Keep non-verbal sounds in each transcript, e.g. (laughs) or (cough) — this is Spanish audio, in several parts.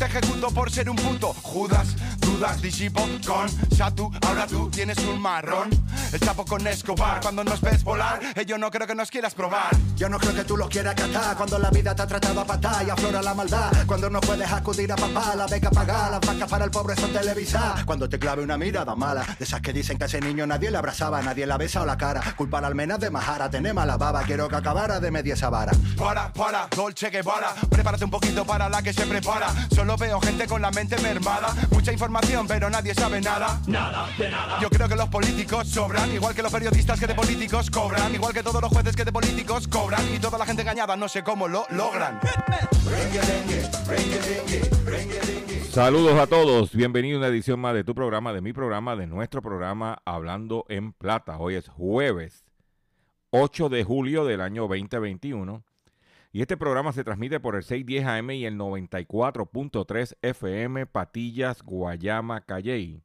te ejecuto por ser un puto Judas, dudas, disipo con Satu, ahora tú tienes un marrón, el chapo con Escobar, cuando nos ves volar, eh, yo no creo que nos quieras probar. Yo no creo que tú lo quieras catar cuando la vida te ha tratado a patar y aflora la maldad. Cuando no puedes acudir a papá, la beca pagar, las vacas para el pobre son televisar. Cuando te clave una mirada mala, de esas que dicen que a ese niño nadie le abrazaba, nadie le ha besado la cara. Culpar al menos de majara, tener mala baba, quiero que acabara de media esa vara. Para, para, Dolce Guevara, prepárate un poquito para la que se prepara. Solo veo gente con la mente mermada, mucha información pero nadie sabe nada. Nada, de nada. Yo creo que los políticos sobran, igual que los periodistas que de políticos cobran, igual que todos los jueces que de políticos cobran y toda la gente engañada no sé cómo lo logran. Saludos a todos, bienvenido a una edición más de tu programa, de mi programa, de nuestro programa Hablando en Plata. Hoy es jueves 8 de julio del año 2021 y este programa se transmite por el 610 AM y el 94.3 FM Patillas, Guayama, Calley.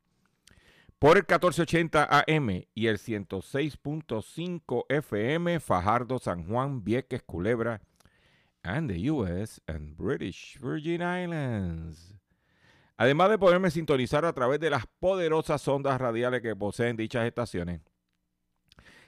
Por el 1480 AM y el 106.5 FM Fajardo, San Juan, Vieques, Culebra, and the US and British Virgin Islands. Además de poderme sintonizar a través de las poderosas ondas radiales que poseen dichas estaciones,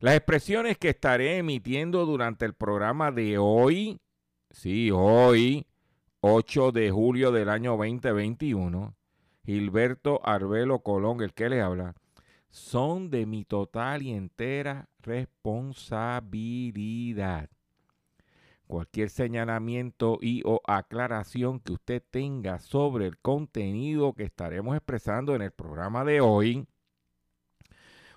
Las expresiones que estaré emitiendo durante el programa de hoy, sí, hoy, 8 de julio del año 2021, Gilberto Arbelo Colón, el que le habla, son de mi total y entera responsabilidad. Cualquier señalamiento y o aclaración que usted tenga sobre el contenido que estaremos expresando en el programa de hoy,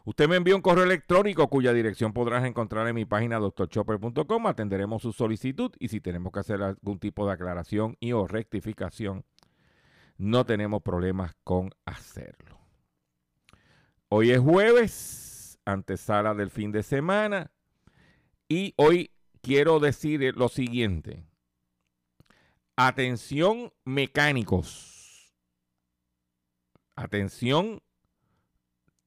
usted me envía un correo electrónico cuya dirección podrás encontrar en mi página drchopper.com. Atenderemos su solicitud y si tenemos que hacer algún tipo de aclaración y o rectificación, no tenemos problemas con hacerlo. Hoy es jueves, antesala del fin de semana, y hoy quiero decir lo siguiente. Atención mecánicos. Atención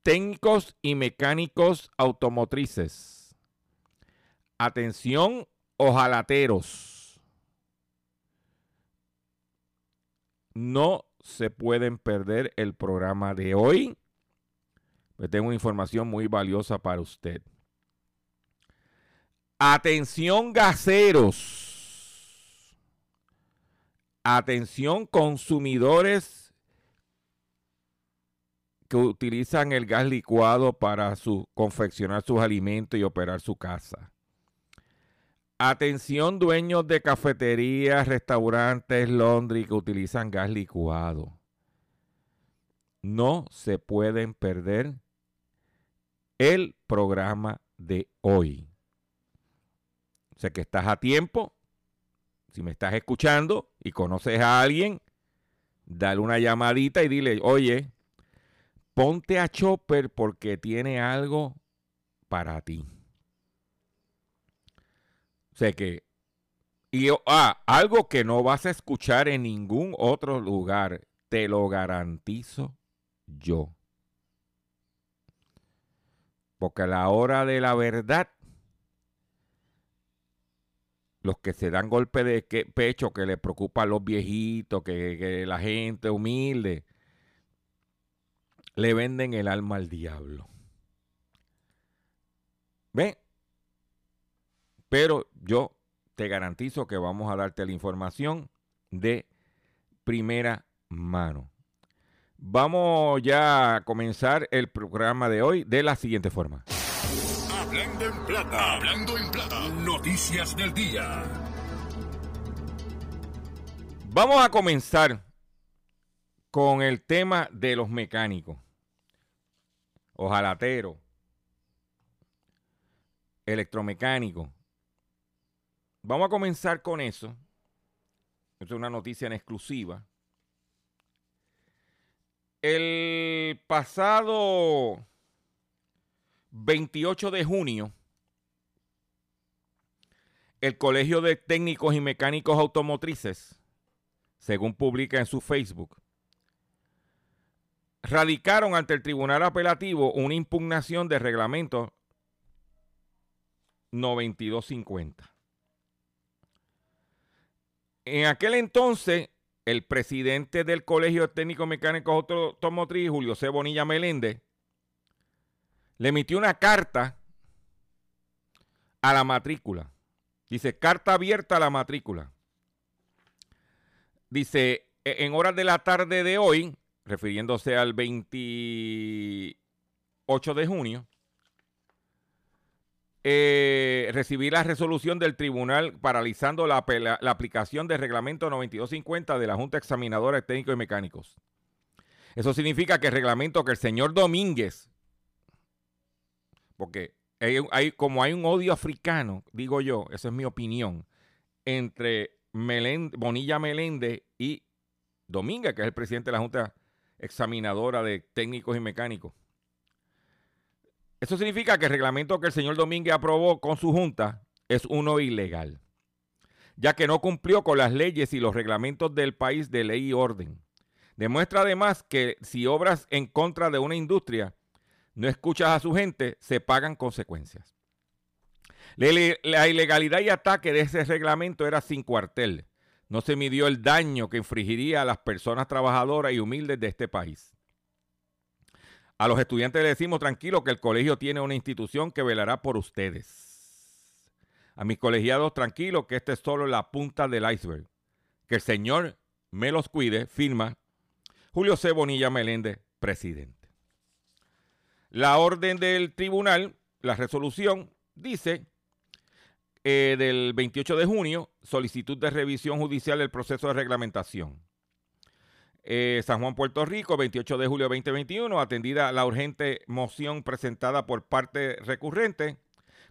técnicos y mecánicos automotrices. Atención ojalateros. No se pueden perder el programa de hoy. Pues tengo información muy valiosa para usted. Atención gaseros. Atención consumidores que utilizan el gas licuado para su, confeccionar sus alimentos y operar su casa. Atención dueños de cafeterías, restaurantes, laundry que utilizan gas licuado. No se pueden perder el programa de hoy. Sé que estás a tiempo. Si me estás escuchando y conoces a alguien, dale una llamadita y dile, oye, ponte a Chopper porque tiene algo para ti. Sé que, y ah, algo que no vas a escuchar en ningún otro lugar, te lo garantizo yo. Porque a la hora de la verdad, los que se dan golpe de pecho, que les preocupa a los viejitos, que, que la gente humilde, le venden el alma al diablo. ¿Ven? Pero yo te garantizo que vamos a darte la información de primera mano. Vamos ya a comenzar el programa de hoy de la siguiente forma. Hablando en plata, hablando en plata, noticias del día. Vamos a comenzar con el tema de los mecánicos, ojalateros, electromecánicos. Vamos a comenzar con eso. Esto es una noticia en exclusiva. El pasado 28 de junio, el Colegio de Técnicos y Mecánicos Automotrices, según publica en su Facebook, radicaron ante el Tribunal Apelativo una impugnación de reglamento 9250. En aquel entonces, el presidente del Colegio de Técnicos Mecánicos Automotriz, Julio C. Bonilla Meléndez, le emitió una carta a la matrícula. Dice, carta abierta a la matrícula. Dice, e-, en horas de la tarde de hoy, refiriéndose al 28 de junio, eh, recibí la resolución del tribunal paralizando la, aplicación del reglamento 9250 de la Junta Examinadora de Técnicos y Mecánicos. Eso significa que el reglamento que el señor Domínguez, porque hay, como hay un odio africano, digo yo, esa es mi opinión, entre Bonilla Meléndez y Domínguez, que es el presidente de la Junta Examinadora de Técnicos y Mecánicos. Eso significa que el reglamento que el señor Domínguez aprobó con su junta es uno ilegal, ya que no cumplió con las leyes y los reglamentos del país de ley y orden. Demuestra además que si obras en contra de una industria, no escuchas a su gente, se pagan consecuencias. La ilegalidad y ataque de ese reglamento era sin cuartel. No se midió el daño que infligiría a las personas trabajadoras y humildes de este país. A los estudiantes les decimos tranquilo que el colegio tiene una institución que velará por ustedes. A mis colegiados tranquilos que esta es solo la punta del iceberg. Que el Señor me los cuide, firma Julio C. Bonilla Meléndez, presidente. La orden del tribunal, la resolución, dice eh, del 28 de junio, solicitud de revisión judicial del proceso de reglamentación. Eh, San Juan, Puerto Rico, 28 de julio de 2021, atendida la urgente moción presentada por parte recurrente.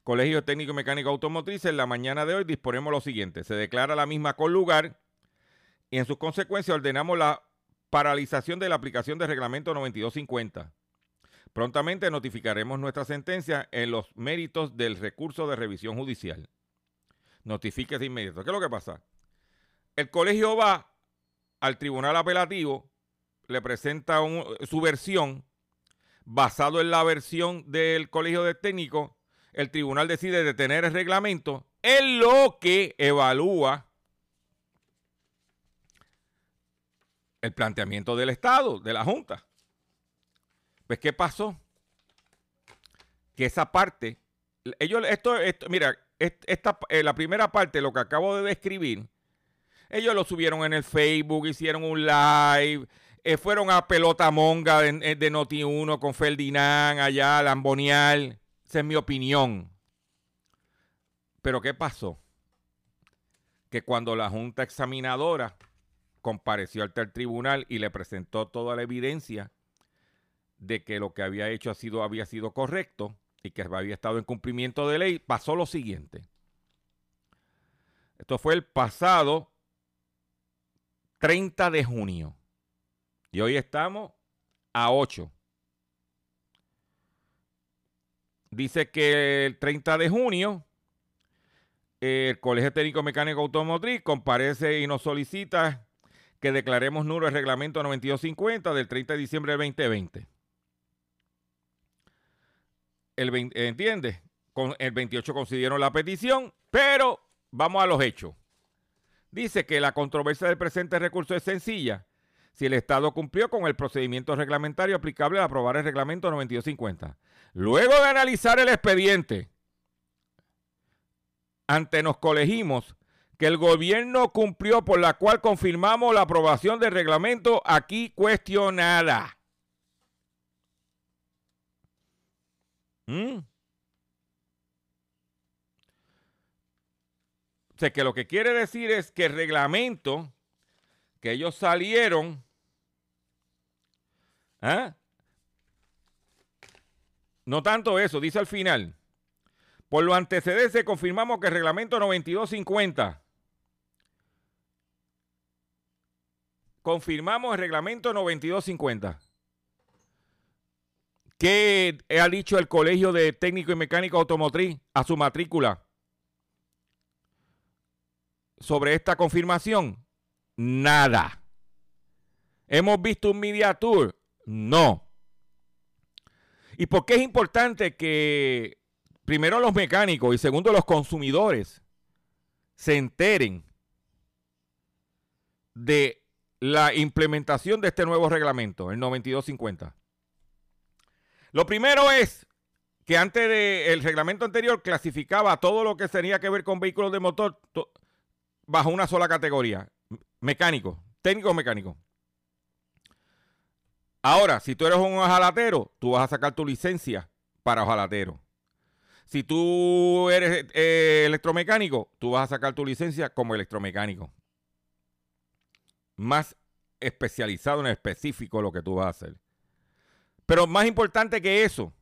Colegio Técnico y Mecánico Automotriz, en la mañana de hoy disponemos lo siguiente. Se declara la misma con lugar y en sus consecuencias ordenamos la paralización de la aplicación del reglamento 9250. Prontamente notificaremos nuestra sentencia en los méritos del recurso de revisión judicial. Notifique de inmediato. ¿Qué es lo que pasa? El colegio va al tribunal apelativo, le presenta su versión, basado en la versión del colegio de técnicos, el tribunal decide detener el reglamento, en lo que evalúa el planteamiento del Estado, de la Junta. Pues, ¿qué pasó? Que esa parte, ellos, esto, esto mira, esta, eh, la primera parte, lo que acabo de describir, ellos lo subieron en el Facebook, hicieron un live, eh, fueron a Pelota Monga de, eh, de Noti1 con Ferdinand allá, Lambonial. Esa es mi opinión. Pero ¿qué pasó? Que cuando la Junta Examinadora compareció ante el tribunal y le presentó toda la evidencia de que lo que había hecho había sido correcto y que había estado en cumplimiento de ley, pasó lo siguiente. Esto fue el pasado 30 de junio. Y hoy estamos a 8. Dice que el 30 de junio el Colegio Técnico Mecánico Automotriz comparece y nos solicita que declaremos nulo el reglamento 9250 del 30 de diciembre del 2020. El 20, ¿entiendes? Con el 28 concedieron la petición, pero vamos a los hechos. Dice que la controversia del presente recurso es sencilla. Si el Estado cumplió con el procedimiento reglamentario aplicable al aprobar el reglamento 9250. Luego de analizar el expediente, ante nos colegimos que el gobierno cumplió por la cual confirmamos la aprobación del reglamento aquí cuestionada. ¿Mm? O sea, que lo que quiere decir es que el reglamento que ellos salieron, ¿ah? no tanto eso, dice al final, por lo antecedentes confirmamos que el reglamento 9250, confirmamos el reglamento 9250. ¿Qué ha dicho el Colegio de Técnico y Mecánico Automotriz a su matrícula sobre esta confirmación? Nada. ¿Hemos visto un media tour? No. ¿Y por qué es importante que primero los mecánicos y segundo los consumidores se enteren de la implementación de este nuevo reglamento, el 9250? Lo primero es que antes del reglamento anterior clasificaba todo lo que tenía que ver con vehículos de motor bajo una sola categoría, mecánico, técnico mecánico. Ahora, si tú eres un ojalatero, tú vas a sacar tu licencia para ojalatero. Si tú eres eh, electromecánico, tú vas a sacar tu licencia como electromecánico. Más especializado en específico lo que tú vas a hacer. Pero más importante que eso,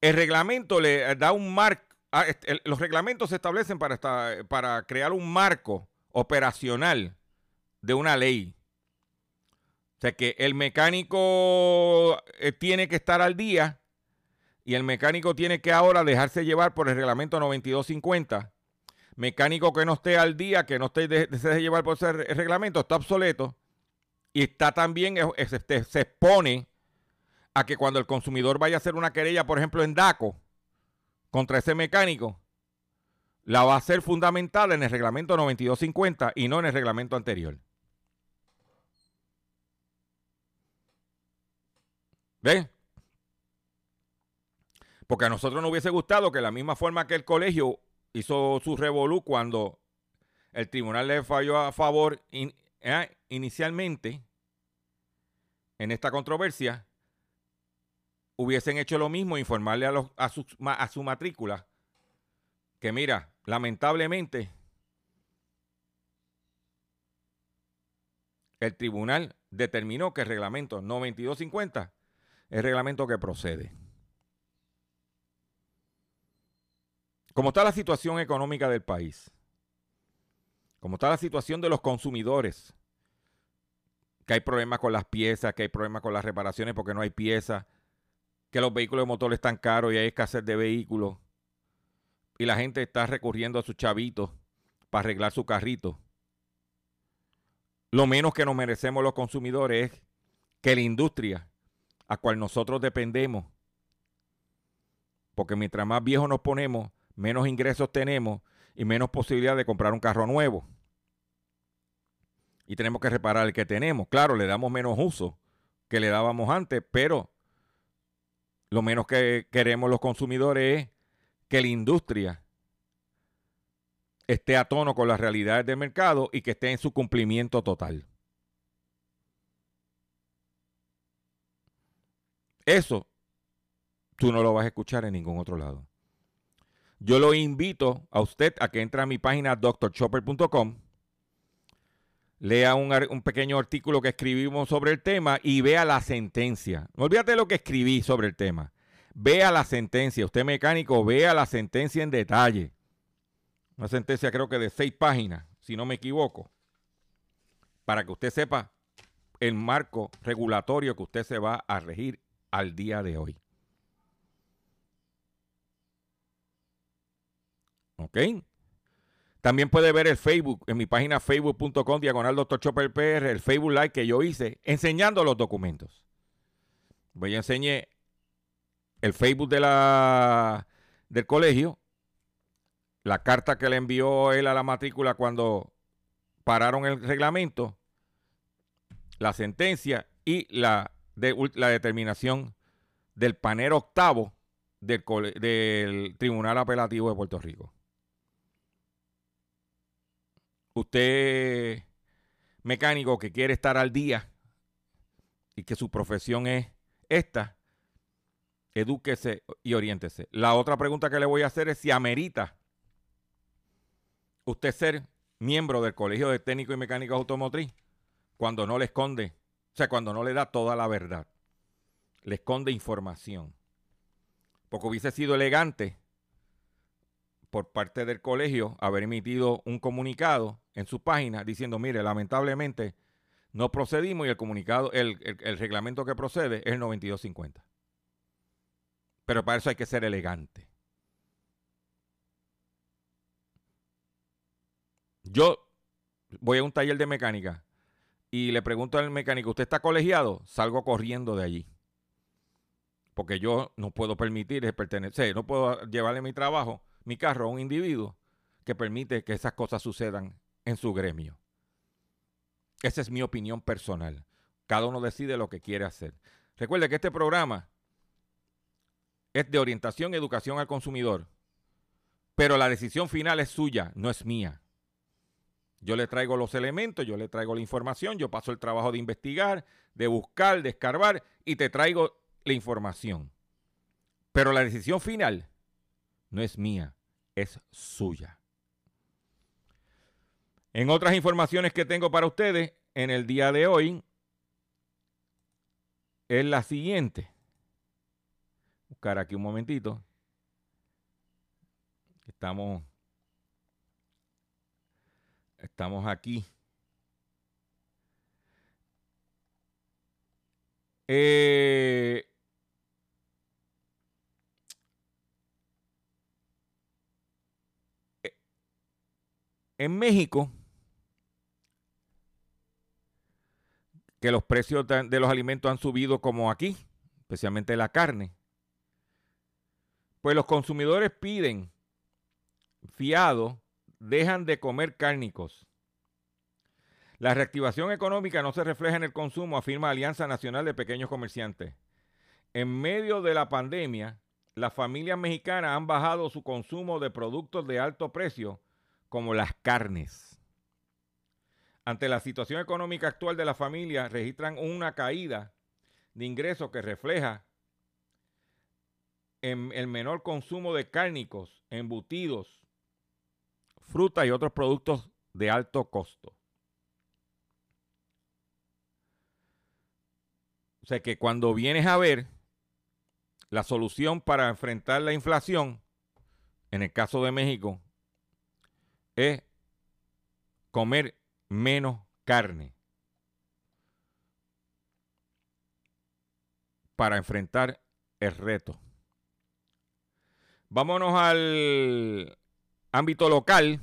el reglamento le da un marco. Ah, los reglamentos se establecen para, para crear un marco operacional de una ley. O sea que el mecánico eh, tiene que estar al día y el mecánico tiene que ahora dejarse llevar por el reglamento 9250. Mecánico que no esté al día, que no esté de, llevar por ese reglamento, está obsoleto y está también, este, se expone a que cuando el consumidor vaya a hacer una querella, por ejemplo, en DACO, contra ese mecánico, la va a hacer fundamental en el reglamento 9250 y no en el reglamento anterior. ¿Ven? Porque a nosotros nos hubiese gustado que la misma forma que el colegio hizo su revolú cuando el tribunal le falló a favor eh, inicialmente en esta controversia, hubiesen hecho lo mismo, informarle a, su, su matrícula que mira, lamentablemente, el tribunal determinó que el reglamento 9250 es el reglamento que procede. Como está la situación económica del país, como está la situación de los consumidores, que hay problemas con las piezas, que hay problemas con las reparaciones porque no hay piezas, que los vehículos de motor están caros y hay escasez de vehículos. Y la gente está recurriendo a sus chavitos para arreglar su carrito. Lo menos que nos merecemos los consumidores es que la industria a cual nosotros dependemos, porque mientras más viejos nos ponemos, menos ingresos tenemos y menos posibilidad de comprar un carro nuevo. Y tenemos que reparar el que tenemos. Claro, le damos menos uso que le dábamos antes, pero lo menos que queremos los consumidores es que la industria esté a tono con las realidades del mercado y que esté en su cumplimiento total. Eso tú no lo vas a escuchar en ningún otro lado. Yo lo invito a usted a que entre a mi página drchopper.com lea un, pequeño artículo que escribimos sobre el tema y vea la sentencia. No olvídate lo que escribí sobre el tema. Vea la sentencia. Usted mecánico, vea la sentencia en detalle. Una sentencia creo que de seis páginas, si no me equivoco. Para que usted sepa el marco regulatorio que usted se va a regir al día de hoy. ¿Ok? También puede ver el Facebook en mi página facebook.com diagonal Dr. Chopper PR, el Facebook Live que yo hice enseñando los documentos. Voy a enseñar el Facebook de la, del colegio, la carta que le envió él a la matrícula cuando pararon el reglamento, la sentencia y la, la determinación del panero octavo del Tribunal Apelativo de Puerto Rico. Usted, mecánico que quiere estar al día y que su profesión es esta, edúquese y oriéntese. La otra pregunta que le voy a hacer es si amerita usted ser miembro del Colegio de Técnicos y Mecánicos Automotriz cuando no le esconde, o sea, cuando no le da toda la verdad, le esconde información. Porque hubiese sido elegante por parte del colegio haber emitido un comunicado en su página diciendo, mire, lamentablemente no procedimos y el comunicado, el, reglamento que procede es el 9250. Pero para eso hay que ser elegante. Yo voy a un taller de mecánica y le pregunto al mecánico, ¿usted está colegiado? Salgo corriendo de allí. Porque yo no puedo permitir pertenecer, no puedo llevarle mi trabajo, mi carro a un individuo que permite que esas cosas sucedan en su gremio. Esa es mi opinión personal. Cada uno decide lo que quiere hacer. Recuerde que este programa es de orientación y educación al consumidor, pero la decisión final es suya, no es mía. Yo le traigo los elementos, yo le traigo la información, yo paso el trabajo de investigar, de buscar, de escarbar y te traigo la información. Pero la decisión final no es mía, es suya. En otras informaciones que tengo para ustedes en el día de hoy es la siguiente. Buscar aquí un momentito. Estamos estamos aquí. Eh, en México que los precios de los alimentos han subido como aquí, especialmente la carne, pues los consumidores piden fiado, dejan de comer cárnicos. La reactivación económica no se refleja en el consumo, afirma Alianza Nacional de Pequeños Comerciantes. En medio de la pandemia, las familias mexicanas han bajado su consumo de productos de alto precio, como las carnes. Ante la situación económica actual de la familia, registran una caída de ingresos que refleja en el menor consumo de cárnicos, embutidos, frutas y otros productos de alto costo. O sea que cuando vienes a ver la solución para enfrentar la inflación, en el caso de México, es comer menos carne para enfrentar el reto. Vámonos al ámbito local.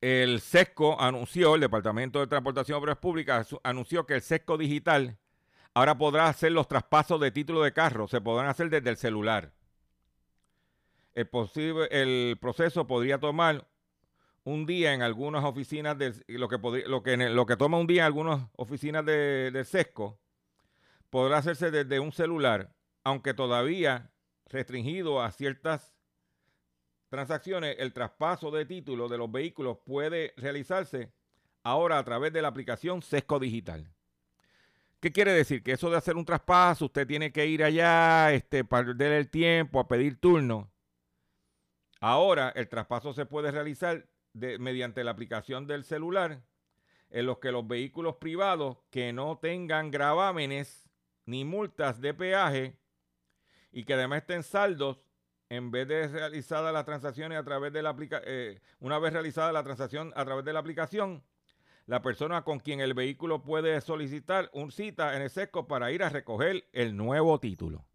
El SESCO anunció, el Departamento de Transportación y Obras Públicas anunció que el SESCO digital ahora podrá hacer los traspasos de título de carro, se podrán hacer desde el celular. El, posible, el proceso podría tomar un día en algunas oficinas de lo que lo que lo que toma un día en algunas oficinas de, de sesco podrá hacerse desde un celular, aunque todavía restringido a ciertas transacciones, el traspaso de títulos de los vehículos puede realizarse ahora a través de la aplicación Sesco Digital. ¿Qué quiere decir? Que eso de hacer un traspaso, usted tiene que ir allá, este, perder el tiempo, a pedir turno. Ahora el traspaso se puede realizar mediante la aplicación del celular en los que los vehículos privados que no tengan gravámenes ni multas de peaje y que además estén saldos en vez de realizada las transacciones a través de la aplicación, eh, una vez realizada la transacción a través de la aplicación, la persona con quien el vehículo puede solicitar un cita en el SESCO para ir a recoger el nuevo título.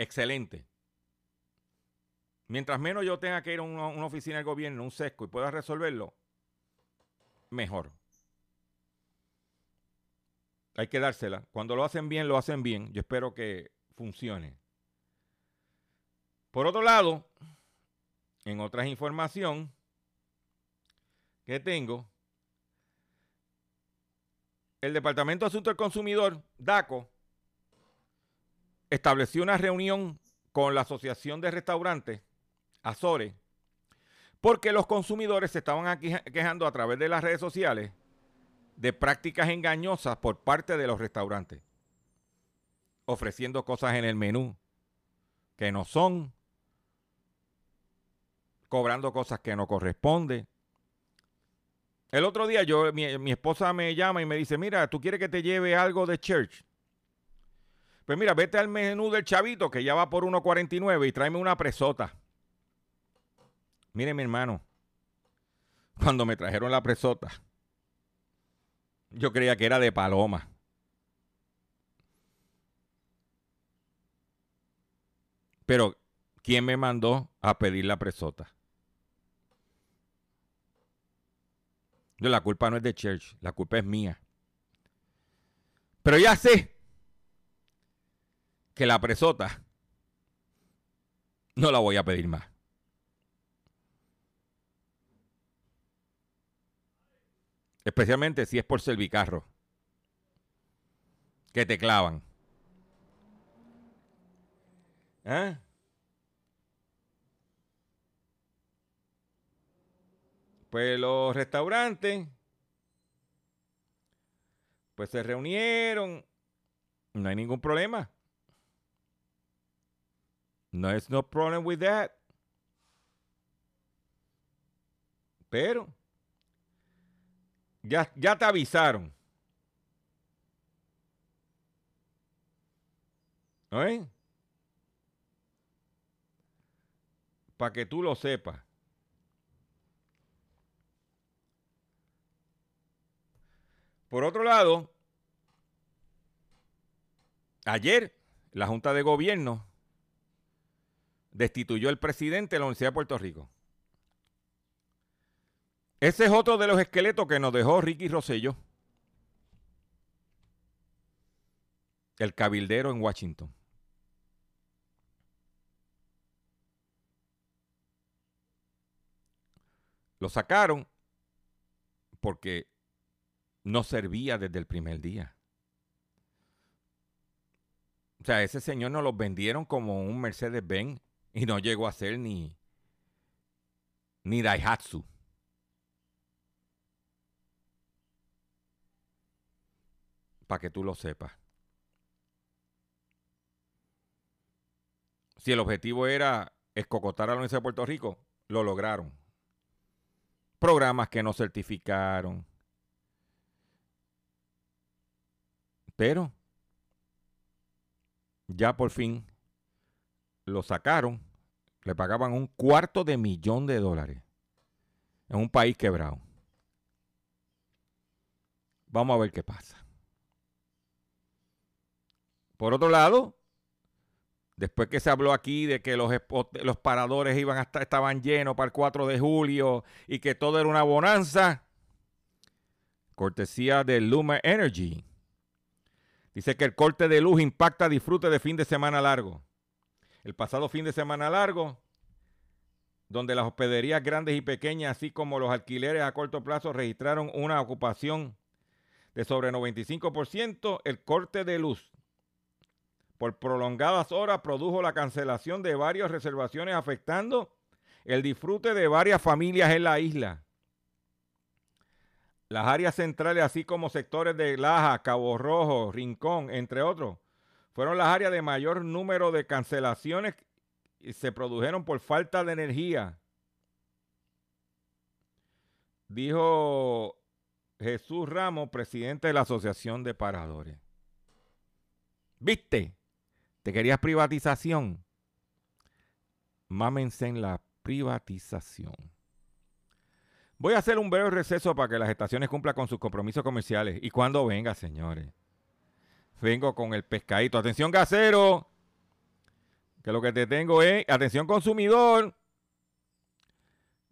Excelente. Mientras menos yo tenga que ir a una, oficina del gobierno, un sesco, y pueda resolverlo, mejor. hay que dársela. Cuando lo hacen bien, lo hacen bien. Yo espero que funcione. Por otro lado, en otras información que tengo, el Departamento de Asuntos del Consumidor, DACO, estableció una reunión con la Asociación de Restaurantes, Azores, porque los consumidores se estaban quejando a través de las redes sociales de prácticas engañosas por parte de los restaurantes, ofreciendo cosas en el menú que no son, cobrando cosas que no corresponden. El otro día yo, mi, mi, esposa me llama y me dice, mira, ¿tú quieres que te lleve algo de church? Pues mira, vete al menú del chavito que ya va por 1.49 y tráeme una presota. Mire mi hermano, cuando me trajeron la presota, yo creía que era de paloma. Pero, ¿quién me mandó a pedir la presota? La culpa no es de Church, la culpa es mía. Pero ya sé que la presota no la voy a pedir más. Especialmente si es por servicarro. Que te clavan. ¿Eh? Pues los restaurantes, pues se reunieron. No hay ningún problema. No es no problem with that. Pero ya, ya te avisaron. ¿Eh? Para que tú lo sepas. Por otro lado, ayer la Junta de Gobierno destituyó al presidente de la Universidad de Puerto Rico. Ese es otro de los esqueletos que nos dejó Ricky Rosselló, el cabildero en Washington. Lo sacaron porque no servía desde el primer día. O sea, ese señor nos lo vendieron como un Mercedes-Benz y no llegó a ser ni, ni Daihatsu. Para que tú lo sepas. Si el objetivo era escocotar a la Universidad de Puerto Rico, lo lograron. Programas que no certificaron, Pero ya por fin lo sacaron, le pagaban un cuarto de millón de dólares en un país quebrado. Vamos a ver qué pasa. Por otro lado, después que se habló aquí de que los, los paradores iban estaban llenos para el 4 de julio y que todo era una bonanza, cortesía de Luma Energy Dice que el corte de luz impacta disfrute de fin de semana largo. El pasado fin de semana largo, donde las hospederías grandes y pequeñas, así como los alquileres a corto plazo, registraron una ocupación de sobre 95%, el corte de luz por prolongadas horas produjo la cancelación de varias reservaciones afectando el disfrute de varias familias en la isla. Las áreas centrales, así como sectores de Laja, Cabo Rojo, Rincón, entre otros, fueron las áreas de mayor número de cancelaciones y se produjeron por falta de energía. Dijo Jesús Ramos, presidente de la Asociación de Paradores. ¿Viste? ¿Te querías privatización? Mámense en la privatización. Voy a hacer un breve receso para que las estaciones cumplan con sus compromisos comerciales. Y cuando venga, señores. Vengo con el pescadito. Atención, gasero. Que lo que te tengo es, atención, consumidor.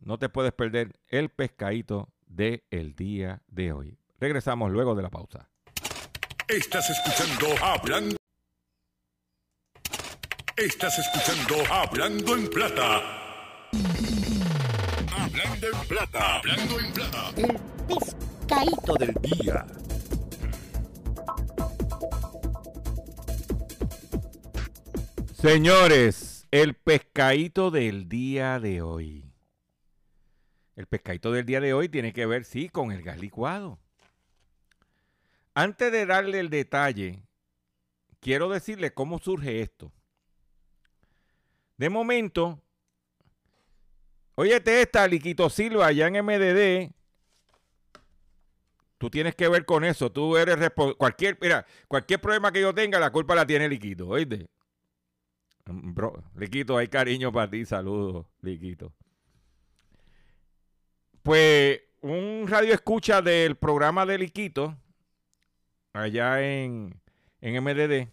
No te puedes perder el pescadito del día de hoy. Regresamos luego de la pausa. Estás escuchando Hablando. Estás escuchando Hablando en Plata. Hablando en Plata. Hablando en Plata. El pescadito del día. Señores, el pescadito del día de hoy. El pescadito del día de hoy tiene que ver, sí, con el gas licuado. Antes de darle el detalle, quiero decirle cómo surge esto. De momento, óyete esta, Liquito Silva, allá en MDD. Tú tienes que ver con eso. Tú eres cualquier, mira, cualquier problema que yo tenga, la culpa la tiene Liquito, oíste. Bro, Liquito, hay cariño para ti, saludos, Liquito. Pues un radio escucha del programa de Liquito, allá en, en MDD,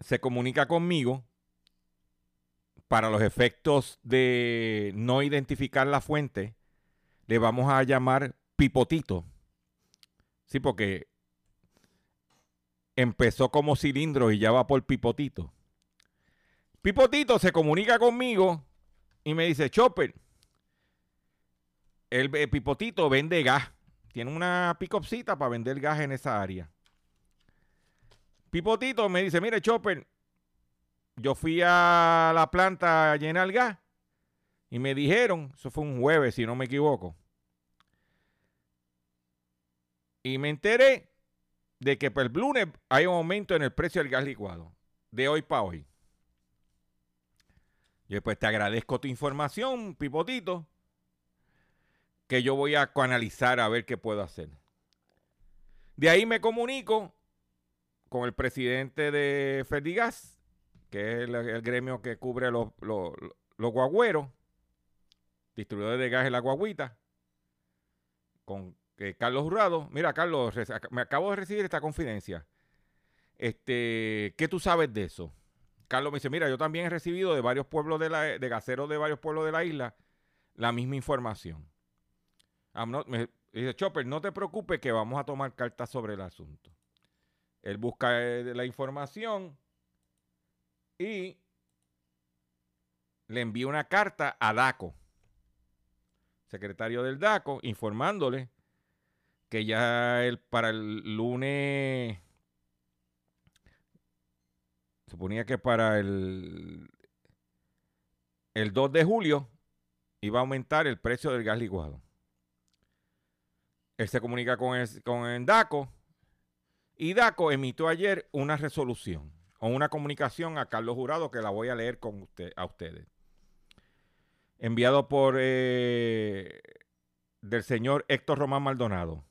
se comunica conmigo para los efectos de no identificar la fuente, le vamos a llamar Pipotito. Sí, porque empezó como cilindro y ya va por Pipotito. Pipotito se comunica conmigo y me dice, Chopper, el, Pipotito vende gas. Tiene una picopcita para vender gas en esa área. Pipotito me dice, mire Chopper, yo fui a la planta a llenar gas y me dijeron, eso fue un jueves si no me equivoco, y me enteré de que para el lunes hay un aumento en el precio del gas licuado, de hoy para hoy. Yo pues te agradezco tu información, Pipotito, que yo voy a analizar a ver qué puedo hacer. De ahí me comunico con el presidente de Ferdigas, que es el, gremio que cubre los, los, guagüeros, distribuidores de gas en la guaguita, con Carlos Jurado. Mira, Carlos, me acabo de recibir esta confidencia. Este, ¿Qué tú sabes de eso? Carlos me dice, mira, yo también he recibido de varios pueblos de la, de gaseros de varios pueblos de la isla, la misma información. dice, Chopper, no te preocupes que vamos a tomar cartas sobre el asunto. Él busca eh, la información y le envía una carta a DACO, secretario del DACO, informándole que ya el, para el lunes, suponía que para el, el 2 de julio iba a aumentar el precio del gas licuado. Él se comunica con con el DACO y DACO emitió ayer una resolución o una comunicación a Carlos Jurado que la voy a leer con usted, a ustedes. Enviado por eh, del señor Héctor Román Maldonado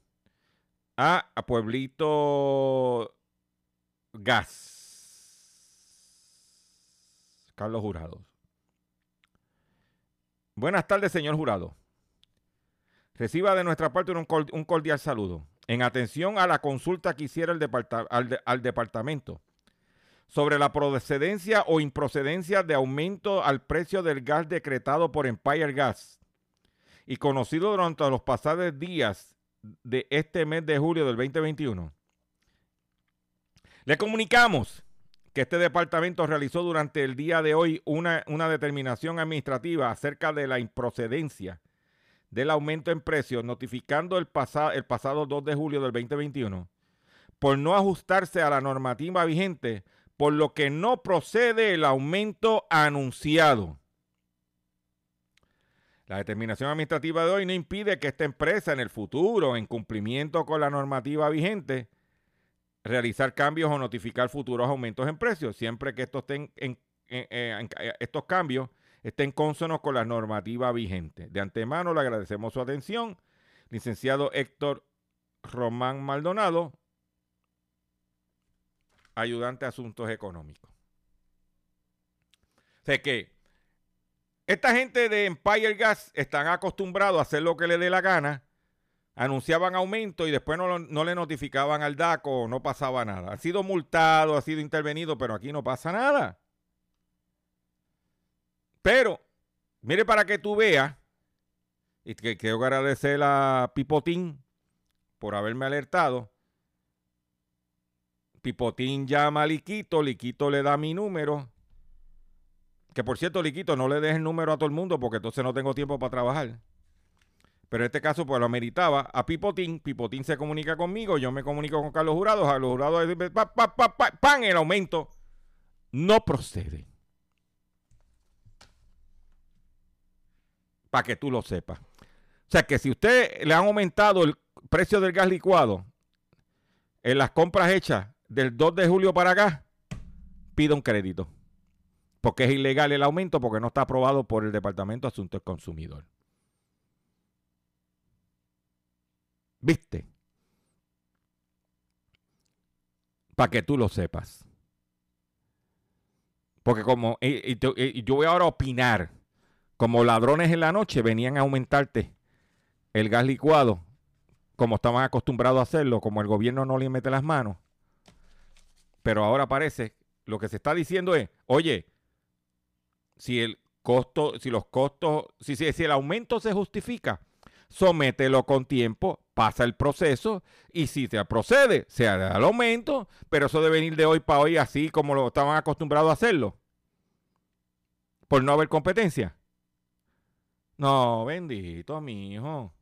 a, Pueblito Gas. Carlos Jurado. Buenas tardes, señor Jurado. Reciba de nuestra parte un cordial saludo en atención a la consulta que hiciera el al, departamento sobre la procedencia o improcedencia de aumento al precio del gas decretado por Empire Gas y conocido durante los pasados días de este mes de julio del 2021. Le comunicamos que este departamento realizó durante el día de hoy una, una determinación administrativa acerca de la improcedencia del aumento en precios, notificando el, el pasado 2 de julio del 2021 por no ajustarse a la normativa vigente, por lo que no procede el aumento anunciado. La determinación administrativa de hoy no impide que esta empresa en el futuro, en cumplimiento con la normativa vigente, realizar cambios o notificar futuros aumentos en precios, siempre que estos, estén en, estos cambios estén consonos con la normativa vigente. De antemano le agradecemos su atención. Licenciado Héctor Román Maldonado, ayudante de asuntos económicos. Sé que esta gente de Empire Gas están acostumbrados a hacer lo que le dé la gana, anunciaban aumento y después no, no le notificaban al DACO, no pasaba nada. Ha sido multado, ha sido intervenido, pero aquí no pasa nada. Pero, mire para que tú veas, y que quiero agradecer a Pipotín por haberme alertado, Pipotín llama a Liquito, Liquito le da mi número. Que por cierto, Liquito, no le dejes el número a todo el mundo porque entonces no tengo tiempo para trabajar. Pero en este caso, pues lo ameritaba a Pipotín. Pipotín se comunica conmigo, yo me comunico con Carlos Jurado. Carlos Jurado, pa, pa, pan, el aumento no procede. Para que tú lo sepas. O sea que si usted le han aumentado el precio del gas licuado en las compras hechas del 2 de julio para acá, pida un crédito. Porque es ilegal el aumento porque no está aprobado por el Departamento de Asuntos del Consumidor. ¿Viste? Para que tú lo sepas. Porque como, y, yo voy ahora a opinar, como ladrones en la noche venían a aumentarte el gas licuado, como estaban acostumbrados a hacerlo, como el gobierno no le mete las manos. Pero ahora parece, lo que se está diciendo es, oye, si el costo, si los costos, si, si, si el aumento se justifica, somételo con tiempo, pasa el proceso y si se procede, se hará el aumento, pero eso debe venir de hoy para hoy así como lo estaban acostumbrados a hacerlo. Por no haber competencia. No, bendito, mi hijo.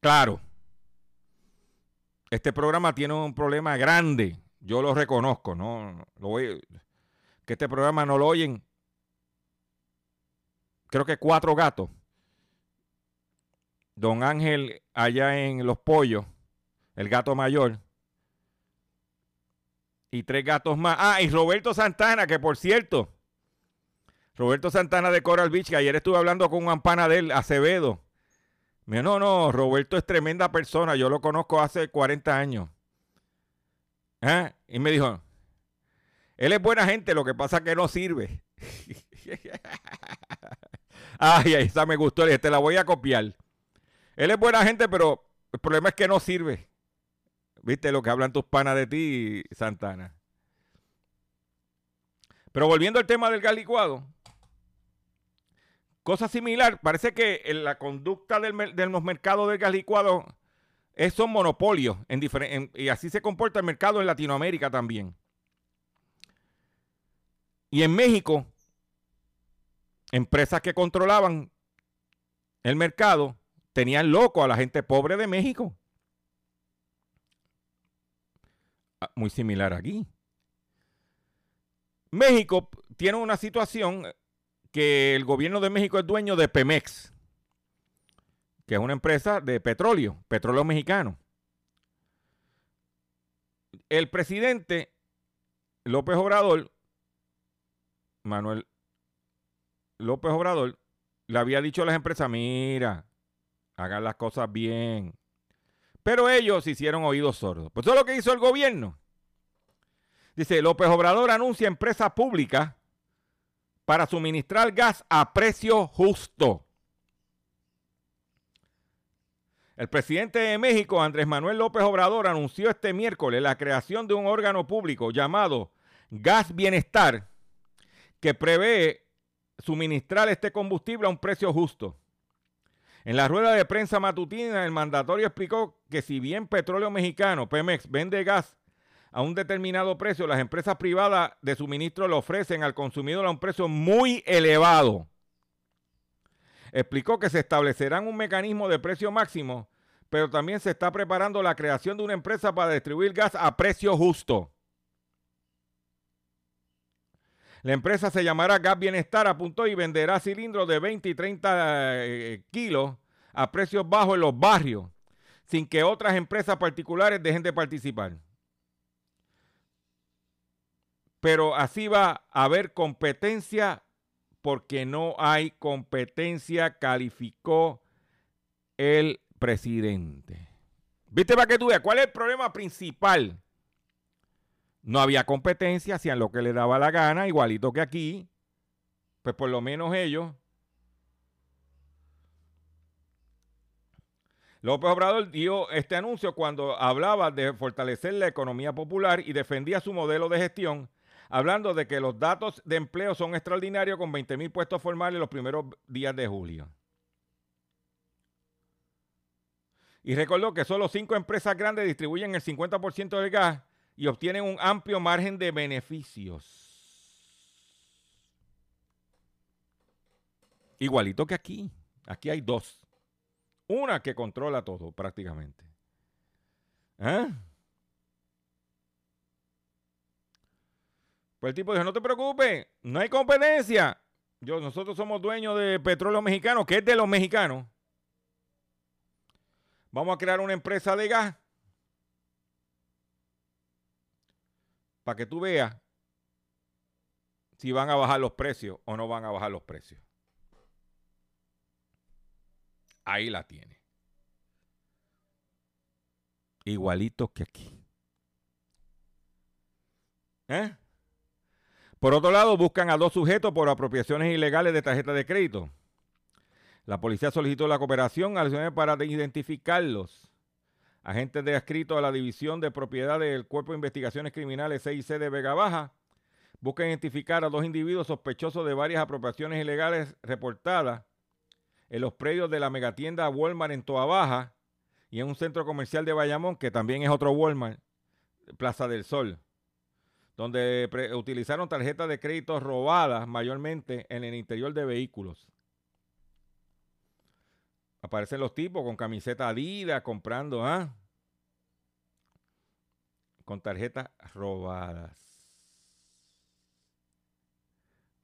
Claro. Este programa tiene un problema grande. Yo lo reconozco, ¿no? Lo voy, que este programa no lo oyen. Creo que cuatro gatos. Don Ángel allá en Los Pollos, el gato mayor. Y tres gatos más. Ah, y Roberto Santana, que por cierto, Roberto Santana de Coral Beach, que ayer estuve hablando con un ampana de él, Acevedo. Me dijo, no, no, Roberto es tremenda persona, yo lo conozco hace 40 años. ¿Ah? Y me dijo, él es buena gente, lo que pasa es que no sirve. (laughs) Ay, esa me gustó, te la voy a copiar. Él es buena gente, pero el problema es que no sirve. ¿Viste lo que hablan tus panas de ti, Santana? Pero volviendo al tema del gas licuado, cosa similar, parece que en la conducta del, de los mercados del gas licuado es son monopolios y así se comporta el mercado en Latinoamérica también. Y en México, empresas que controlaban el mercado tenían loco a la gente pobre de México. Ah, muy similar aquí. México tiene una situación que el gobierno de México es dueño de Pemex, que es una empresa de petróleo, petróleo mexicano. El presidente López Obrador, Manuel López Obrador, le había dicho a las empresas, mira, hagan las cosas bien. Pero ellos hicieron oídos sordos. Pues eso es lo que hizo el gobierno. Dice, López Obrador anuncia empresa pública para suministrar gas a precio justo. El presidente de México, Andrés Manuel López Obrador, anunció este miércoles la creación de un órgano público llamado Gas Bienestar, que prevé suministrar este combustible a un precio justo. En la rueda de prensa matutina, el mandatorio explicó que si bien Petróleo Mexicano, Pemex, vende gas a un determinado precio, las empresas privadas de suministro lo ofrecen al consumidor a un precio muy elevado. Explicó que se establecerá un mecanismo de precio máximo, pero también se está preparando la creación de una empresa para distribuir gas a precio justo. La empresa se llamará Gas Bienestar, apuntó, y venderá cilindros de 20 y 30 eh, kilos a precios bajos en los barrios, sin que otras empresas particulares dejen de participar. Pero así va a haber competencia porque no hay competencia, calificó el presidente. ¿Viste para que tú veas cuál es el problema principal? No había competencia, hacían lo que les daba la gana, igualito que aquí. Pues por lo menos ellos. López Obrador dio este anuncio cuando hablaba de fortalecer la economía popular y defendía su modelo de gestión, hablando de que los datos de empleo son extraordinarios con 20 mil puestos formales los primeros días de julio. Y recordó que solo cinco empresas grandes distribuyen el 50% del gas y obtienen un amplio margen de beneficios. Igualito que aquí. Aquí hay dos. Una que controla todo prácticamente. ¿Eh? Pues el tipo dijo, no te preocupes, no hay competencia. Yo, nosotros somos dueños de petróleo mexicano, que es de los mexicanos. Vamos a crear una empresa de gas para que tú veas si van a bajar los precios o no van a bajar los precios. Ahí la tiene. Igualito que aquí. ¿Eh? Por otro lado, buscan a dos sujetos por apropiaciones ilegales de tarjetas de crédito. La policía solicitó la cooperación al para identificarlos. Agentes de adscritos a la División de Propiedad del Cuerpo de Investigaciones Criminales CIC de Vega Baja buscan identificar a dos individuos sospechosos de varias apropiaciones ilegales reportadas en los predios de la megatienda Walmart en Toa Baja y en un centro comercial de Bayamón, que también es otro Walmart, Plaza del Sol, donde utilizaron tarjetas de crédito robadas mayormente en el interior de vehículos. Aparecen los tipos con camiseta Adidas comprando, ¿ah? Con tarjetas robadas.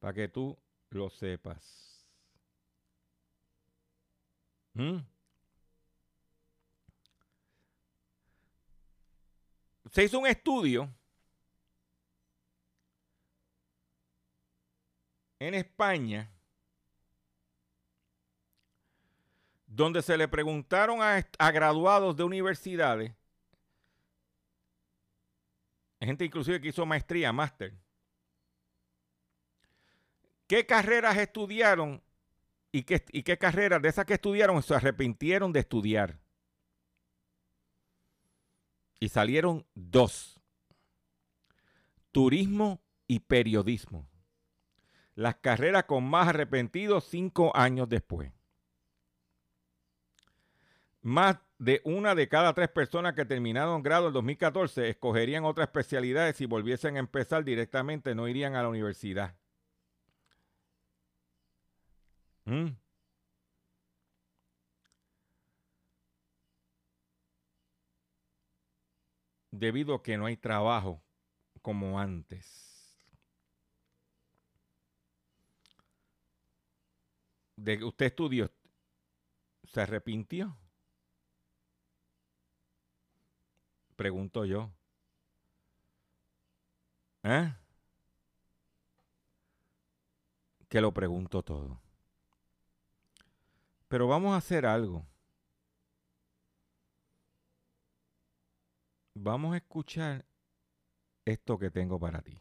Para que tú lo sepas. ¿Mm? Se hizo un estudio en España donde se le preguntaron a, graduados de universidades, gente inclusive que hizo maestría, máster, qué carreras estudiaron ¿Y qué, ¿Y qué carreras de esas que estudiaron se arrepintieron de estudiar? Y salieron dos. Turismo y periodismo. Las carreras con más arrepentidos cinco años después. Más de una de cada tres personas que terminaron grado en 2014 escogerían otra especialidad si volviesen a empezar directamente, no irían a la universidad. ¿Mm? Debido a que no hay trabajo como antes. De usted estudió, ¿se arrepintió? Pregunto yo. ¿Eh? Que lo pregunto todo. Pero vamos a hacer algo. Vamos a escuchar esto que tengo para ti.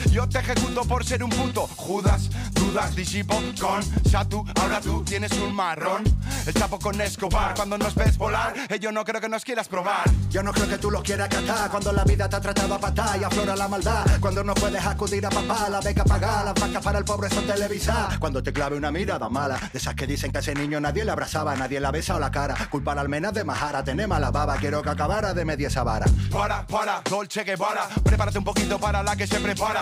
yo te ejecuto por ser un puto Judas, dudas, disipo con Satu. Ahora tú tienes un marrón. El chapo con Escobar. Cuando nos ves volar, eh, yo no creo que nos quieras probar. Yo no creo que tú lo quieras catar. Cuando la vida te ha tratado a patar y aflora la maldad. Cuando no puedes acudir a papá, la beca pagar, las vacas para el pobre son televisar. Cuando te clave una mirada mala, de esas que dicen que a ese niño nadie le abrazaba, nadie le ha besado la cara. Culpar al menos de majara, tener mala baba. Quiero que acabara de media esa vara. Para, para, Dolce Guevara. Prepárate un poquito para la que se prepara.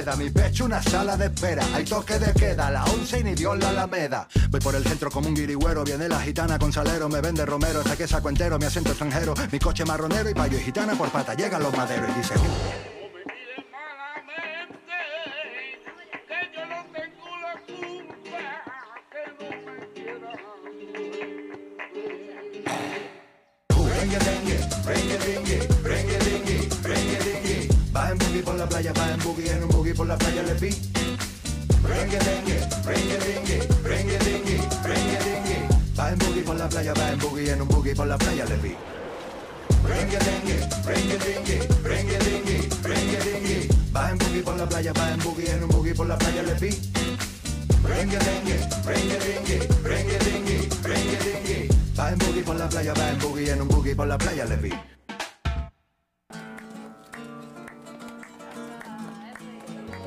Mi pecho una sala de espera. Hay toque de queda, la once y ni Dios la alameda. Voy por el centro como un guirigüero. Viene la gitana con salero, me vende romero. Hasta que saco entero, mi acento extranjero. Mi coche marronero y payo y gitana por pata. Llegan los maderos y dice. yo boogie por la playa, va en boogie, en un boogie por la playa le vi. Rengue, dengue, rengue, dengue, rengue, dengue, rengue, dengue. Va en boogie por la playa, va en boogie, en un boogie por la playa le vi. Rengue, dengue, rengue, dengue, rengue, dengue, rengue, dengue. Va en boogie por la playa, va en boogie, en un boogie por la playa le vi. Rengue, dengue, rengue, dengue, rengue, dengue, rengue, dengue. Va en boogie por la playa, va en boogie, en un boogie por la playa le vi.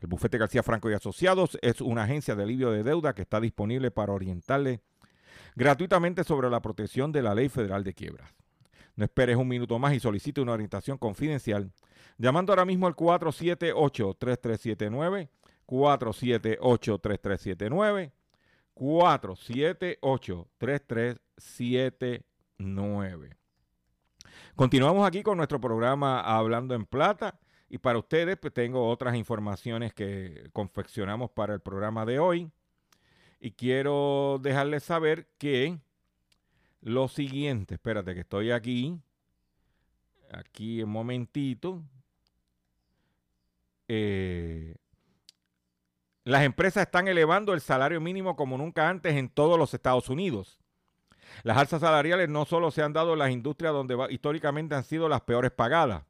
El bufete García Franco y Asociados es una agencia de alivio de deuda que está disponible para orientarle gratuitamente sobre la protección de la Ley Federal de Quiebras. No esperes un minuto más y solicite una orientación confidencial llamando ahora mismo al 478-3379, 478-3379, 478-3379. Continuamos aquí con nuestro programa Hablando en Plata. Y para ustedes, pues tengo otras informaciones que confeccionamos para el programa de hoy. Y quiero dejarles saber que lo siguiente, espérate que estoy aquí, aquí un momentito. Eh, las empresas están elevando el salario mínimo como nunca antes en todos los Estados Unidos. Las alzas salariales no solo se han dado en las industrias donde históricamente han sido las peores pagadas.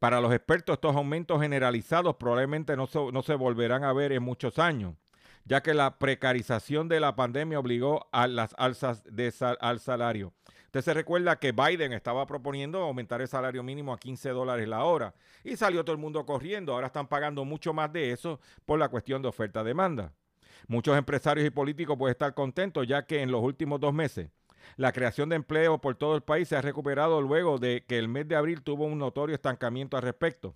Para los expertos, estos aumentos generalizados probablemente no se, no se, volverán a ver en muchos años, ya que la precarización de la pandemia obligó a las alzas al salario. Usted se recuerda que Biden estaba proponiendo aumentar el salario mínimo a 15 dólares la hora y salió todo el mundo corriendo. Ahora están pagando mucho más de eso por la cuestión de oferta-demanda. Muchos empresarios y políticos pueden estar contentos ya que en los últimos dos meses la creación de empleo por todo el país se ha recuperado luego de que el mes de abril tuvo un notorio estancamiento al respecto.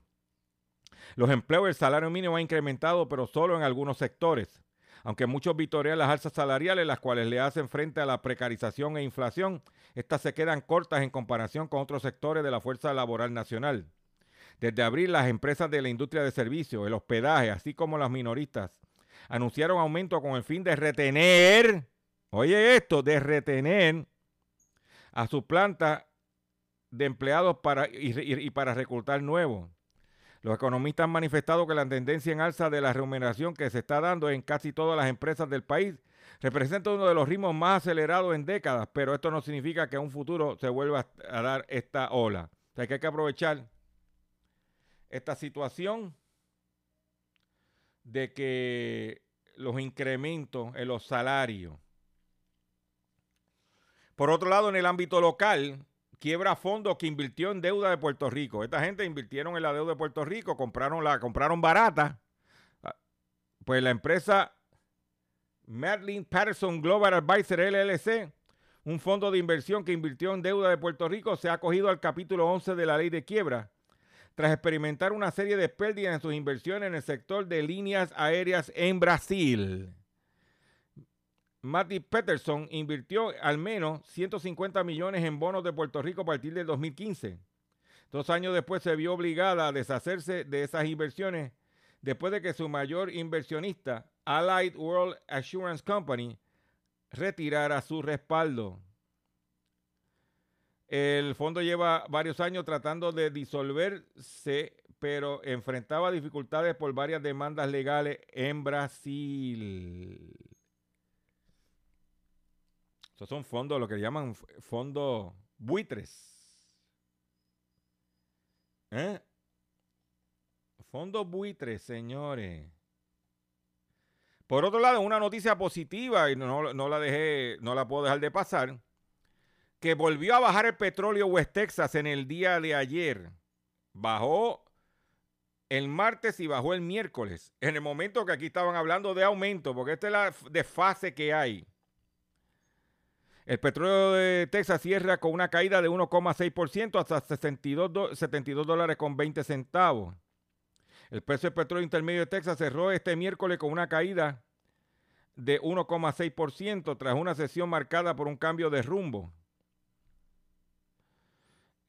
Los empleos del salario mínimo ha incrementado, pero solo en algunos sectores. Aunque muchos vitorean las alzas salariales, las cuales le hacen frente a la precarización e inflación, estas se quedan cortas en comparación con otros sectores de la fuerza laboral nacional. Desde abril, las empresas de la industria de servicios, el hospedaje, así como las minoristas, anunciaron aumento con el fin de retener Oye esto, de retener a su planta de empleados para, y para reclutar nuevos. Los economistas han manifestado que la tendencia en alza de la remuneración que se está dando en casi todas las empresas del país representa uno de los ritmos más acelerados en décadas, pero esto no significa que en un futuro se vuelva a dar esta ola. O sea, que hay que aprovechar esta situación de que los incrementos en los salarios. Por otro lado, en el ámbito local, quiebra fondos que invirtió en deuda de Puerto Rico. Esta gente invirtieron en la deuda de Puerto Rico, compraron compraron barata. Ah, Pues la empresa Madeline Patterson Global Advisor LLC, un fondo de inversión que invirtió en deuda de Puerto Rico, se ha acogido al capítulo 11 de la ley de quiebra tras experimentar una serie de pérdidas en sus inversiones en el sector de líneas aéreas en Brasil. Matty Peterson invirtió al menos 150 millones en bonos de Puerto Rico a partir del 2015. Dos años después se vio obligada a deshacerse de esas inversiones después de que su mayor inversionista, Allied World Assurance Company, retirara su respaldo. El fondo lleva varios años tratando de disolverse, pero enfrentaba dificultades por varias demandas legales en Brasil. Esos son fondos, lo que llaman fondos buitres. ¿Eh? Fondos buitres, señores. Por otro lado, una noticia positiva, y no, no la dejé, no la puedo dejar de pasar, que volvió a bajar el petróleo West Texas en el día de ayer. Bajó el martes y bajó el miércoles. En el momento que aquí estaban hablando de aumento, porque esta es la desfase que hay. El petróleo de Texas cierra con una caída de 1,6% hasta 62, do- 72 dólares con 20 centavos. El precio del petróleo intermedio de Texas cerró este miércoles con una caída de 1,6% tras una sesión marcada por un cambio de rumbo.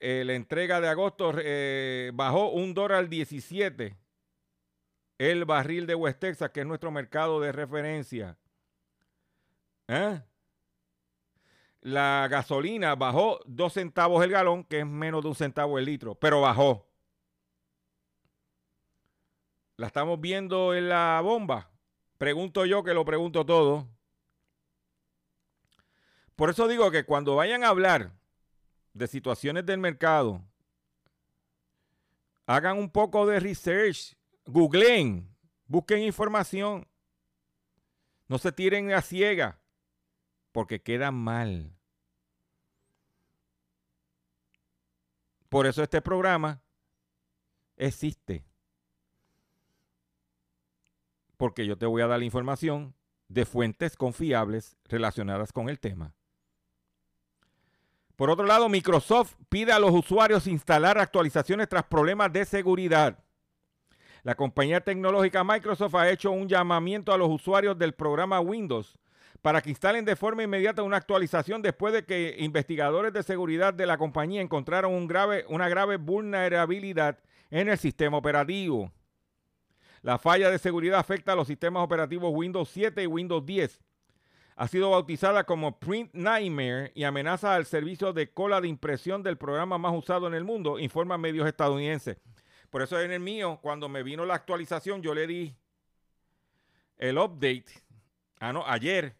Eh, la entrega de agosto eh, bajó un dólar 17 el barril de West Texas, que es nuestro mercado de referencia. ¿Eh? La gasolina bajó dos centavos el galón, que es menos de un centavo el litro, pero bajó. La estamos viendo en la bomba. Pregunto yo que lo pregunto todo. Por eso digo que cuando vayan a hablar de situaciones del mercado, hagan un poco de research, googleen, busquen información. No se tiren a ciega, porque quedan mal. Por eso este programa existe. Porque yo te voy a dar la información de fuentes confiables relacionadas con el tema. Por otro lado, Microsoft pide a los usuarios instalar actualizaciones tras problemas de seguridad. La compañía tecnológica Microsoft ha hecho un llamamiento a los usuarios del programa Windows para que instalen de forma inmediata una actualización después de que investigadores de seguridad de la compañía encontraron una grave vulnerabilidad en el sistema operativo. La falla de seguridad afecta a los sistemas operativos Windows 7 y Windows 10. Ha sido bautizada como Print Nightmare y amenaza al servicio de cola de impresión del programa más usado en el mundo, informan medios estadounidenses. Por eso en el mío, cuando me vino la actualización, yo le di el update ah, no, ayer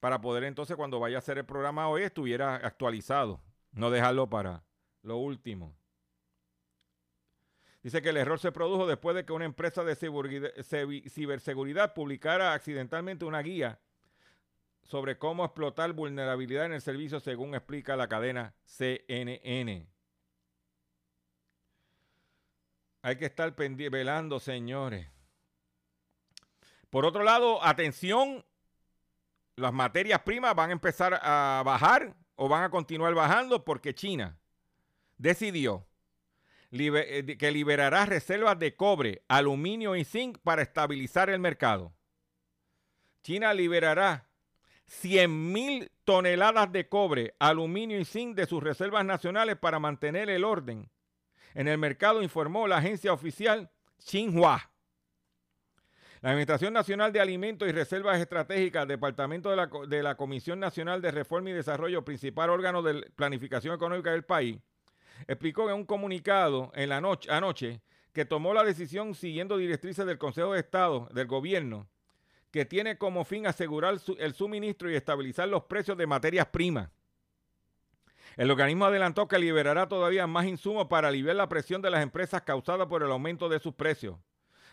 para poder entonces cuando vaya a hacer el programa hoy estuviera actualizado, no dejarlo para lo último. Dice que el error se produjo después de que una empresa de seguridad- ciber- ciberseguridad publicara accidentalmente una guía sobre cómo explotar vulnerabilidad en el servicio según explica la cadena CNN. Hay que estar velando, señores. Por otro lado, atención, las materias primas van a empezar a bajar o van a continuar bajando porque China decidió eh, que liberará reservas de cobre, aluminio y zinc para estabilizar el mercado. China liberará 100 mil toneladas de cobre, aluminio y zinc de sus reservas nacionales para mantener el orden en el mercado, informó la agencia oficial Xinhua. La Administración Nacional de Alimentos y Reservas Estratégicas, Departamento de la, Comisión Nacional de Reforma y Desarrollo, principal órgano de planificación económica del país, explicó en un comunicado en la noche, anoche que tomó la decisión siguiendo directrices del Consejo de Estado del gobierno que tiene como fin asegurar el suministro y estabilizar los precios de materias primas. El organismo adelantó que liberará todavía más insumos para aliviar la presión de las empresas causada por el aumento de sus precios.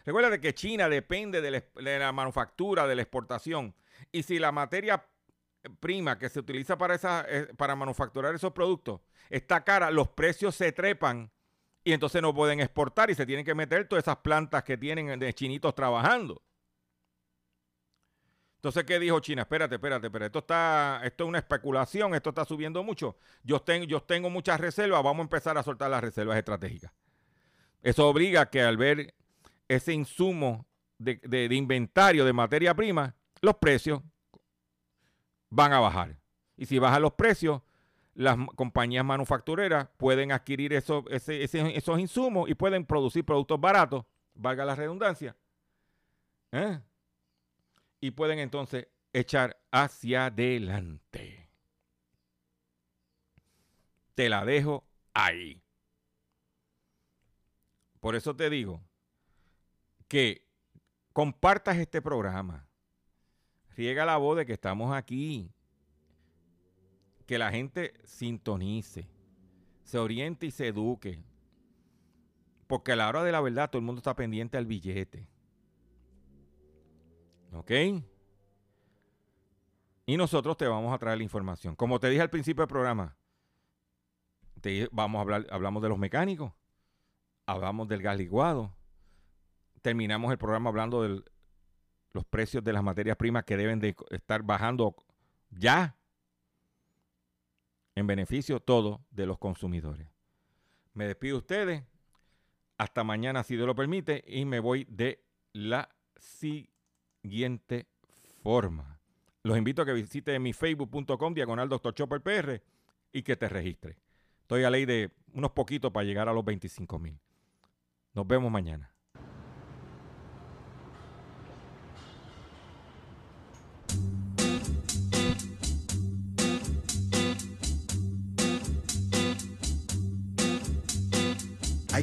Recuerda que China depende de la, manufactura, de la exportación. Y si la materia prima que se utiliza para, esa, eh, para manufacturar esos productos está cara, los precios se trepan y entonces no pueden exportar y se tienen que meter todas esas plantas que tienen de chinitos trabajando. Entonces, ¿qué dijo China? Espérate, espérate, espérate. Esto está, esto es una especulación, esto está subiendo mucho. Yo tengo, yo tengo muchas reservas, vamos a empezar a soltar las reservas estratégicas. Eso obliga a que al ver ese insumo de, inventario de materia prima, los precios van a bajar. Y si bajan los precios, las compañías manufactureras pueden adquirir esos, esos insumos y pueden producir productos baratos, valga la redundancia, ¿eh? y pueden entonces echar hacia adelante. Te la dejo ahí. Por eso te digo, que compartas este programa. Riega la voz de que estamos aquí. Que la gente sintonice, se oriente y se eduque. Porque a la hora de la verdad todo el mundo está pendiente al billete. ¿Ok? Y nosotros te vamos a traer la información. Como te dije al principio del programa, te, vamos a hablar, hablamos de los mecánicos, hablamos del gas licuado, terminamos el programa hablando de los precios de las materias primas que deben de estar bajando ya en beneficio todo de los consumidores. Me despido de ustedes. Hasta mañana, si Dios lo permite, y me voy de la siguiente forma. Los invito a que visite mi facebook.com diagonal Dr. Chopper y que te registre. Estoy a ley de unos poquitos para llegar a los 25 mil. Nos vemos mañana.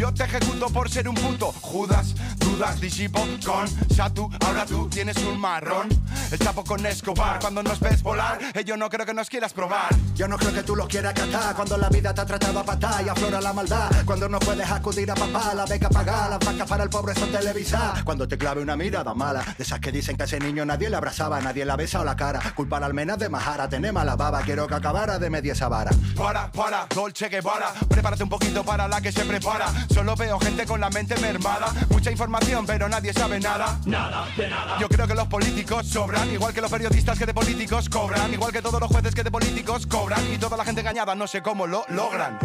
yo te ejecuto por ser un puto Judas, dudas, disipo con Satu. Ahora tú tienes un marrón. El chapo con Escobar. Cuando nos ves volar, eh, yo no creo que nos quieras probar. Yo no creo que tú lo quieras catar. Cuando la vida te ha tratado a patar y aflora la maldad. Cuando no puedes acudir a papá, la beca pagar, las vacas para el pobre son televisar. Cuando te clave una mirada mala, de esas que dicen que a ese niño nadie le abrazaba, nadie la besa o la cara. Culpar al menos de Majara, tener mala baba. Quiero que acabara de media esa vara. Para, para, Dolce Guevara. Prepárate un poquito para la que se prepara. Solo veo gente con la mente mermada. Mucha información, pero nadie sabe nada. Nada, de nada. Yo creo que los políticos sobran, igual que los periodistas que de políticos cobran, igual que todos los jueces que de políticos cobran, y toda la gente engañada no sé cómo lo logran.